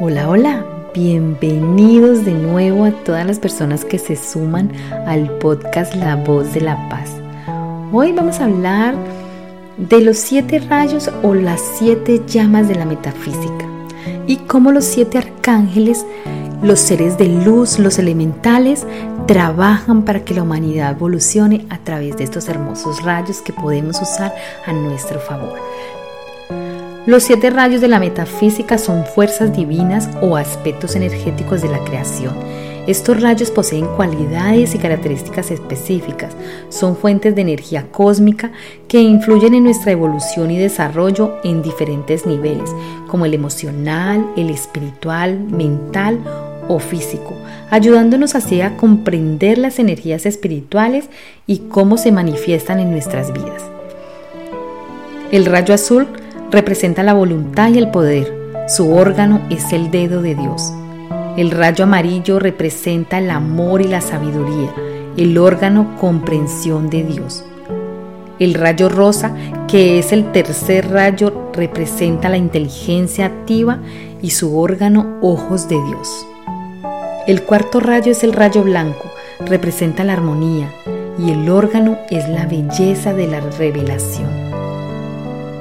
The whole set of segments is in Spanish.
Hola, hola, bienvenidos de nuevo a todas las personas que se suman al podcast La Voz de la Paz. Hoy vamos a hablar de los siete rayos o las siete llamas de la metafísica y cómo los siete arcángeles, los seres de luz, los elementales, trabajan para que la humanidad evolucione a través de estos hermosos rayos que podemos usar a nuestro favor. Los siete rayos de la metafísica son fuerzas divinas o aspectos energéticos de la creación. Estos rayos poseen cualidades y características específicas, son fuentes de energía cósmica que influyen en nuestra evolución y desarrollo en diferentes niveles, como el emocional, el espiritual, mental o físico, ayudándonos así a comprender las energías espirituales y cómo se manifiestan en nuestras vidas. El rayo azul representa la voluntad y el poder. Su órgano es el dedo de Dios. El rayo amarillo representa el amor y la sabiduría, el órgano comprensión de Dios. El rayo rosa, que es el tercer rayo, representa la inteligencia activa y su órgano ojos de Dios. El cuarto rayo es el rayo blanco, representa la armonía y el órgano es la belleza de la revelación.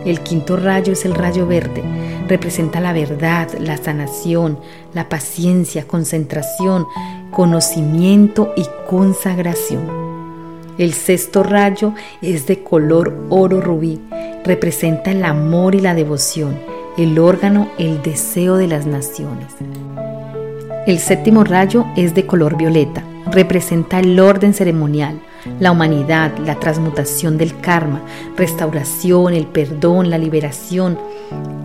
El quinto rayo es el rayo verde. Representa la verdad, la sanación, la paciencia, concentración, conocimiento y consagración. El sexto rayo es de color oro rubí. Representa el amor y la devoción. El órgano, el deseo de las naciones. El séptimo rayo es de color violeta. Representa el orden ceremonial la humanidad, la transmutación del karma, restauración, el perdón, la liberación,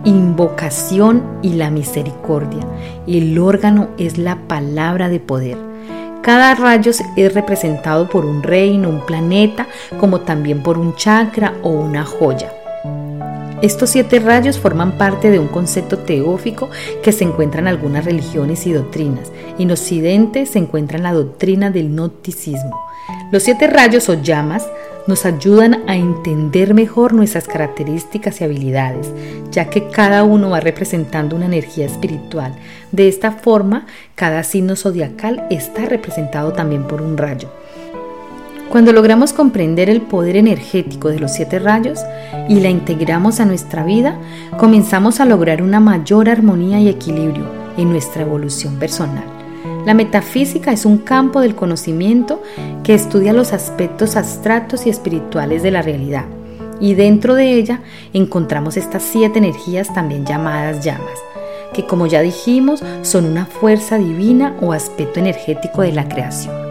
invocación y la misericordia. El órgano es la palabra de poder. Cada rayo es representado por un reino, un planeta, como también por un chakra o una joya. Estos siete rayos forman parte de un concepto teófico que se encuentra en algunas religiones y doctrinas. En Occidente se encuentra en la doctrina del gnosticismo. Los siete rayos o llamas nos ayudan a entender mejor nuestras características y habilidades, ya que cada uno va representando una energía espiritual. De esta forma, cada signo zodiacal está representado también por un rayo. Cuando logramos comprender el poder energético de los siete rayos y la integramos a nuestra vida, comenzamos a lograr una mayor armonía y equilibrio en nuestra evolución personal. La metafísica es un campo del conocimiento que estudia los aspectos abstractos y espirituales de la realidad. Y dentro de ella encontramos estas siete energías también llamadas llamas, que como ya dijimos son una fuerza divina o aspecto energético de la creación.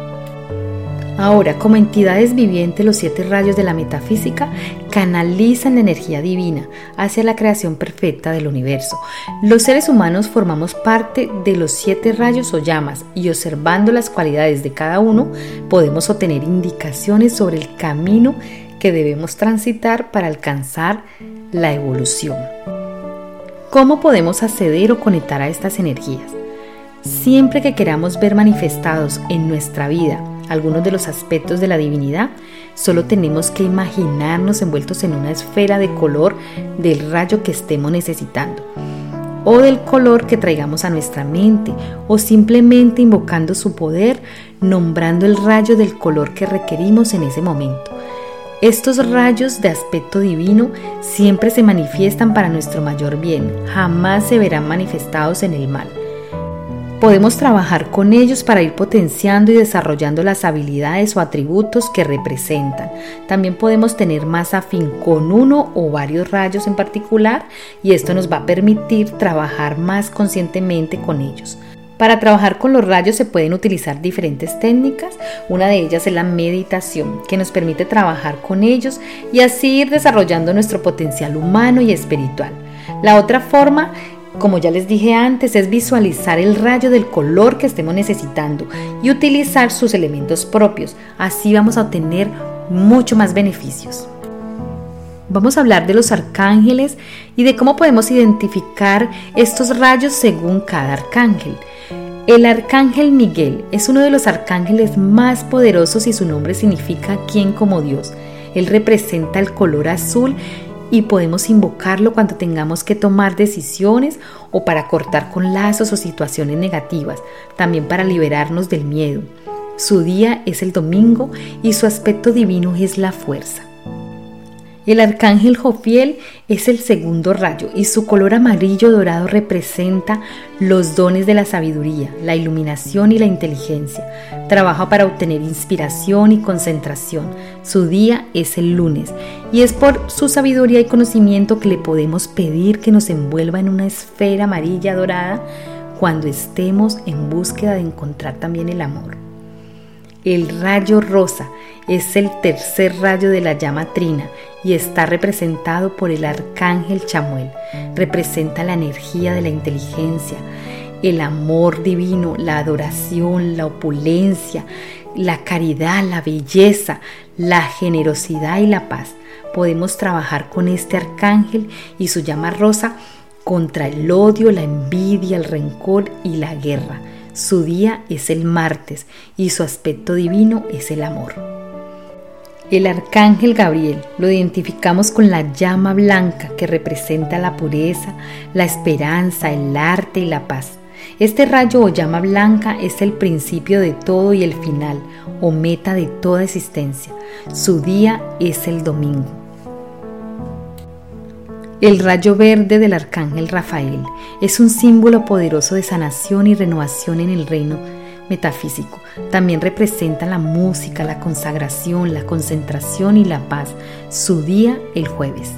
Ahora, como entidades vivientes, los siete rayos de la metafísica canalizan la energía divina hacia la creación perfecta del universo. Los seres humanos formamos parte de los siete rayos o llamas y observando las cualidades de cada uno podemos obtener indicaciones sobre el camino que debemos transitar para alcanzar la evolución. ¿Cómo podemos acceder o conectar a estas energías? Siempre que queramos ver manifestados en nuestra vida algunos de los aspectos de la divinidad, solo tenemos que imaginarnos envueltos en una esfera de color del rayo que estemos necesitando o del color que traigamos a nuestra mente o simplemente invocando su poder, nombrando el rayo del color que requerimos en ese momento. Estos rayos de aspecto divino siempre se manifiestan para nuestro mayor bien, jamás se verán manifestados en el mal. Podemos trabajar con ellos para ir potenciando y desarrollando las habilidades o atributos que representan. También podemos tener más afín con uno o varios rayos en particular y esto nos va a permitir trabajar más conscientemente con ellos. Para trabajar con los rayos se pueden utilizar diferentes técnicas. Una de ellas es la meditación, que nos permite trabajar con ellos y así ir desarrollando nuestro potencial humano y espiritual. La otra forma como ya les dije antes, es visualizar el rayo del color que estemos necesitando y utilizar sus elementos propios. Así vamos a obtener mucho más beneficios. Vamos a hablar de los arcángeles y de cómo podemos identificar estos rayos según cada arcángel. El arcángel Miguel es uno de los arcángeles más poderosos y su nombre significa quien como Dios. Él representa el color azul y podemos invocarlo cuando tengamos que tomar decisiones o para cortar con lazos o situaciones negativas, también para liberarnos del miedo. Su día es el domingo y su aspecto divino es la fuerza. El arcángel Jofiel es el segundo rayo y su color amarillo dorado representa los dones de la sabiduría, la iluminación y la inteligencia. Trabaja para obtener inspiración y concentración. Su día es el lunes y es por su sabiduría y conocimiento que le podemos pedir que nos envuelva en una esfera amarilla dorada cuando estemos en búsqueda de encontrar también el amor. El rayo rosa es el tercer rayo de la llama trina y está representado por el arcángel Chamuel. Representa la energía de la inteligencia, el amor divino, la adoración, la opulencia, la caridad, la belleza, la generosidad y la paz. Podemos trabajar con este arcángel y su llama rosa contra el odio, la envidia, el rencor y la guerra. Su día es el martes y su aspecto divino es el amor. El arcángel Gabriel lo identificamos con la llama blanca que representa la pureza, la esperanza, el arte y la paz. Este rayo o llama blanca es el principio de todo y el final o meta de toda existencia. Su día es el domingo. El rayo verde del arcángel Rafael es un símbolo poderoso de sanación y renovación en el reino metafísico. También representa la música, la consagración, la concentración y la paz. Su día el jueves.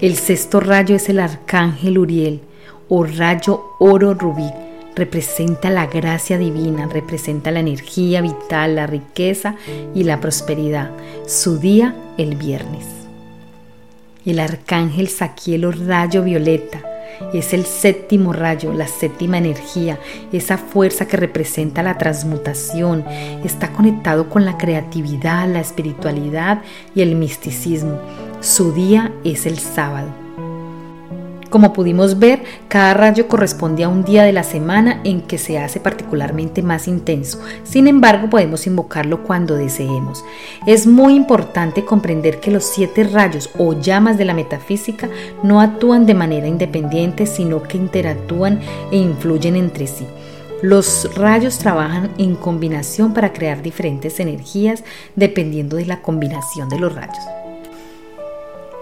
El sexto rayo es el arcángel Uriel o rayo oro rubí. Representa la gracia divina, representa la energía vital, la riqueza y la prosperidad. Su día el viernes. El arcángel Saquiel o rayo violeta es el séptimo rayo, la séptima energía, esa fuerza que representa la transmutación. Está conectado con la creatividad, la espiritualidad y el misticismo. Su día es el sábado. Como pudimos ver, cada rayo corresponde a un día de la semana en que se hace particularmente más intenso. Sin embargo, podemos invocarlo cuando deseemos. Es muy importante comprender que los siete rayos o llamas de la metafísica no actúan de manera independiente, sino que interactúan e influyen entre sí. Los rayos trabajan en combinación para crear diferentes energías dependiendo de la combinación de los rayos.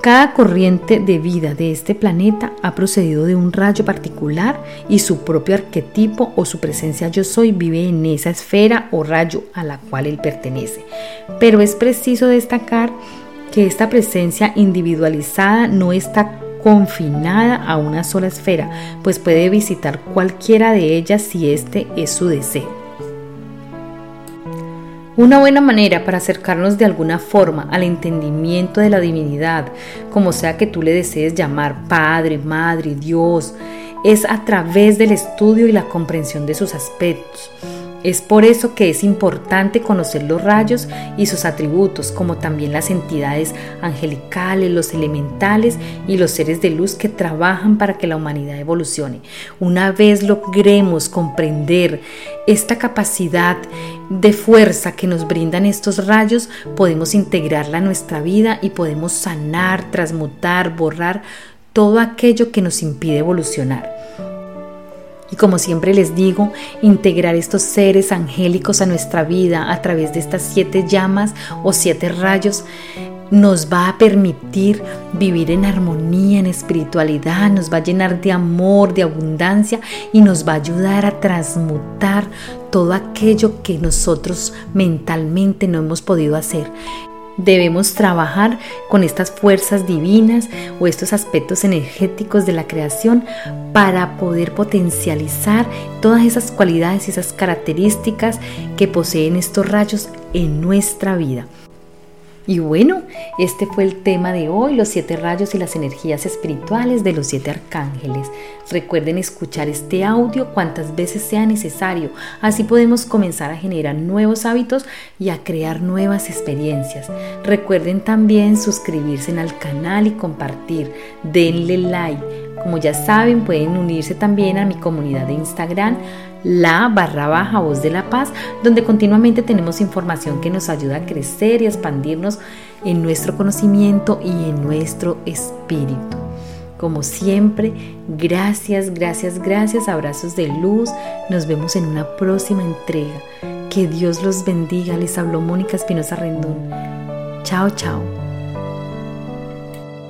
Cada corriente de vida de este planeta ha procedido de un rayo particular y su propio arquetipo o su presencia yo soy vive en esa esfera o rayo a la cual él pertenece. Pero es preciso destacar que esta presencia individualizada no está confinada a una sola esfera, pues puede visitar cualquiera de ellas si este es su deseo. Una buena manera para acercarnos de alguna forma al entendimiento de la divinidad, como sea que tú le desees llamar Padre, Madre, Dios, es a través del estudio y la comprensión de sus aspectos. Es por eso que es importante conocer los rayos y sus atributos, como también las entidades angelicales, los elementales y los seres de luz que trabajan para que la humanidad evolucione. Una vez logremos comprender esta capacidad de fuerza que nos brindan estos rayos, podemos integrarla a nuestra vida y podemos sanar, transmutar, borrar todo aquello que nos impide evolucionar. Y como siempre les digo, integrar estos seres angélicos a nuestra vida a través de estas siete llamas o siete rayos nos va a permitir vivir en armonía, en espiritualidad, nos va a llenar de amor, de abundancia y nos va a ayudar a transmutar todo aquello que nosotros mentalmente no hemos podido hacer. Debemos trabajar con estas fuerzas divinas o estos aspectos energéticos de la creación para poder potencializar todas esas cualidades y esas características que poseen estos rayos en nuestra vida. Y bueno, este fue el tema de hoy, los siete rayos y las energías espirituales de los siete arcángeles. Recuerden escuchar este audio cuantas veces sea necesario, así podemos comenzar a generar nuevos hábitos y a crear nuevas experiencias. Recuerden también suscribirse al canal y compartir, denle like Como ya saben, pueden unirse también a mi comunidad de Instagram, la barra baja voz de la paz, donde continuamente tenemos información que nos ayuda a crecer y expandirnos en nuestro conocimiento y en nuestro espíritu. Como siempre, gracias, gracias, gracias, abrazos de luz. Nos vemos en una próxima entrega. Que Dios los bendiga. Les habló Mónica Espinosa Rendón. Chao, chao.